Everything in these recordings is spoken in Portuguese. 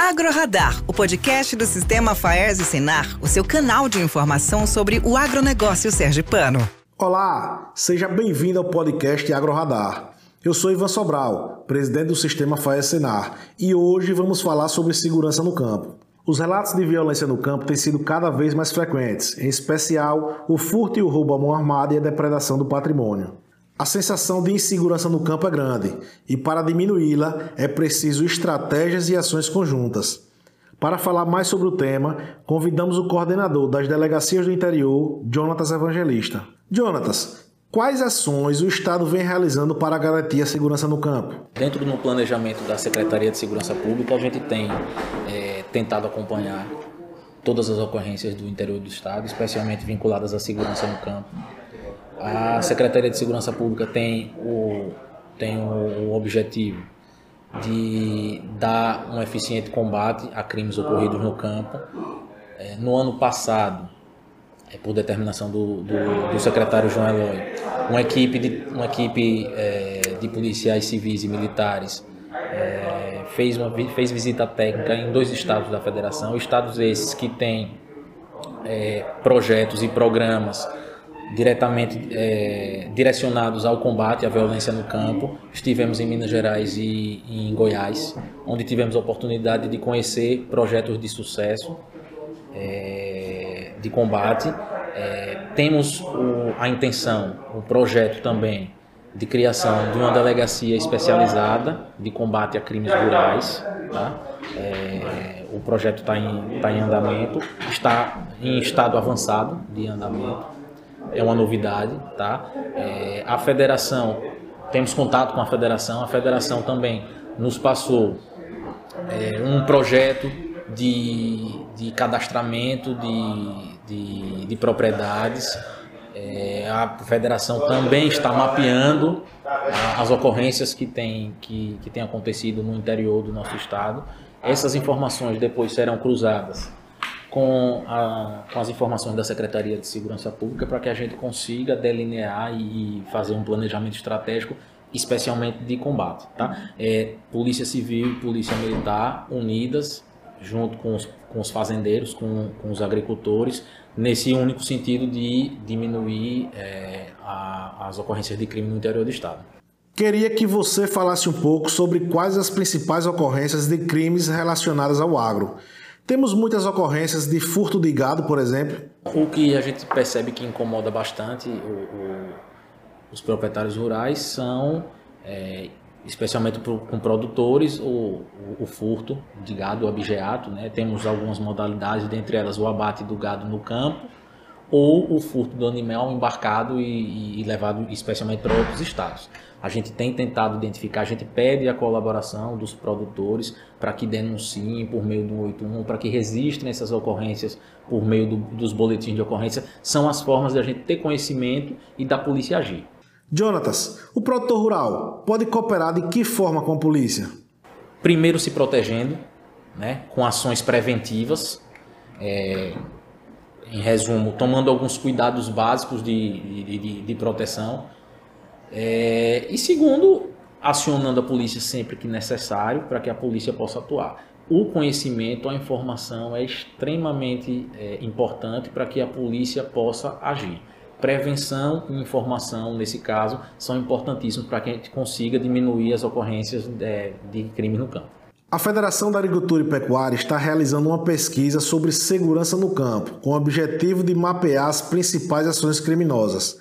AgroRadar, o podcast do Sistema Faers e Senar, o seu canal de informação sobre o agronegócio sergipano. Olá, seja bem-vindo ao podcast AgroRadar. Eu sou Ivan Sobral, presidente do Sistema Faes Senar, e hoje vamos falar sobre segurança no campo. Os relatos de violência no campo têm sido cada vez mais frequentes, em especial o furto e o roubo à mão armada e a depredação do patrimônio. A sensação de insegurança no campo é grande e, para diminuí-la, é preciso estratégias e ações conjuntas. Para falar mais sobre o tema, convidamos o coordenador das delegacias do interior, Jonatas Evangelista. Jonatas, quais ações o Estado vem realizando para garantir a segurança no campo? Dentro do planejamento da Secretaria de Segurança Pública, a gente tem é, tentado acompanhar todas as ocorrências do interior do Estado, especialmente vinculadas à segurança no campo a Secretaria de Segurança Pública tem o, tem o objetivo de dar um eficiente combate a crimes ocorridos no campo. É, no ano passado, é, por determinação do, do, do, secretário João Eloy, uma equipe de, uma equipe, é, de policiais civis e militares é, fez, uma, fez visita técnica em dois estados da federação, estados esses que têm é, projetos e programas diretamente é, direcionados ao combate à violência no campo. Estivemos em Minas Gerais e, em Goiás, onde tivemos a oportunidade de conhecer projetos de sucesso é, de combate. É, temos o, a intenção, o projeto também de criação de uma delegacia especializada de combate a crimes rurais. Tá? É, o projeto está em, tá em andamento, está em estado avançado de andamento é uma novidade, tá? É, a federação, temos contato com a federação, a federação também nos passou é, um projeto de, de cadastramento de, de, de propriedades. É, a federação também está mapeando as ocorrências que têm que, que tem acontecido no interior do nosso estado. Essas informações depois serão cruzadas com, a, com as informações da Secretaria de Segurança Pública para que a gente consiga delinear e fazer um planejamento estratégico especialmente de combate. Tá? É, Polícia Civil e Polícia Militar unidas junto com os, com os fazendeiros, com, com os agricultores, nesse único sentido de diminuir é, a, as ocorrências de crime no interior do Estado. Queria que você falasse um pouco sobre quais as principais ocorrências de crimes relacionadas ao agro temos muitas ocorrências de furto de gado, por exemplo. O que a gente percebe que incomoda bastante o, o, os proprietários rurais são, é, especialmente pro, com produtores, o, o, furto de gado, o abigeato. Né? Temos algumas modalidades, dentre elas o abate do gado no campo ou o furto do animal embarcado e, e levado especialmente para outros estados. A gente tem tentado identificar, a gente pede a colaboração dos produtores para que denunciem por meio do 81, para que registrem essas ocorrências por meio do, dos boletins de ocorrência. São as formas de a gente ter conhecimento e da polícia agir. Jonatas, o produtor rural pode cooperar de que forma com a polícia? Primeiro se protegendo, né, com ações preventivas, é, em resumo, tomando alguns cuidados básicos de, de, de, de proteção é, e segundo, acionando a polícia sempre que necessário para que a polícia possa atuar. O conhecimento, a informação é extremamente é, importante para que a polícia possa agir. Prevenção e informação, nesse caso, são importantíssimos para que a gente consiga diminuir as ocorrências é, de crime no campo. A Federação da Agricultura e Pecuária está realizando uma pesquisa sobre segurança no campo, com o objetivo de mapear as principais ações criminosas.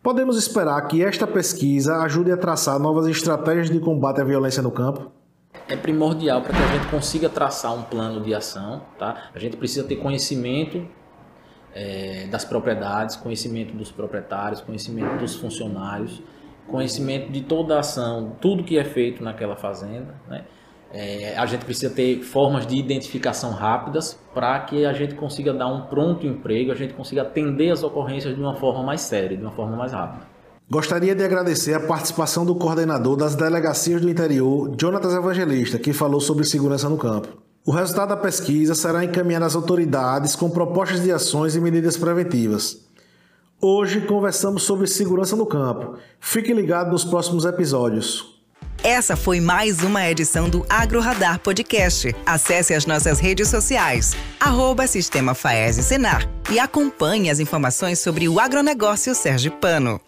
Podemos esperar que esta pesquisa ajude a traçar novas estratégias de combate à violência no campo? É primordial para que a gente consiga traçar um plano de ação. Tá? A gente precisa ter conhecimento é, das propriedades, conhecimento dos proprietários, conhecimento dos funcionários, conhecimento de toda a ação, tudo que é feito naquela fazenda. Né? É, a gente precisa ter formas de identificação rápidas para que a gente consiga dar um pronto emprego, a gente consiga atender as ocorrências de uma forma mais séria, de uma forma mais rápida. Gostaria de agradecer a participação do coordenador das delegacias do interior, Jonatas Evangelista, que falou sobre segurança no campo. O resultado da pesquisa será encaminhado às autoridades com propostas de ações e medidas preventivas. Hoje conversamos sobre segurança no campo. Fique ligado nos próximos episódios. Essa foi mais uma edição do Agro Radar Podcast. Acesse as nossas redes sociais, arroba Sistema Faese Senar e acompanhe as informações sobre o agronegócio sergipano.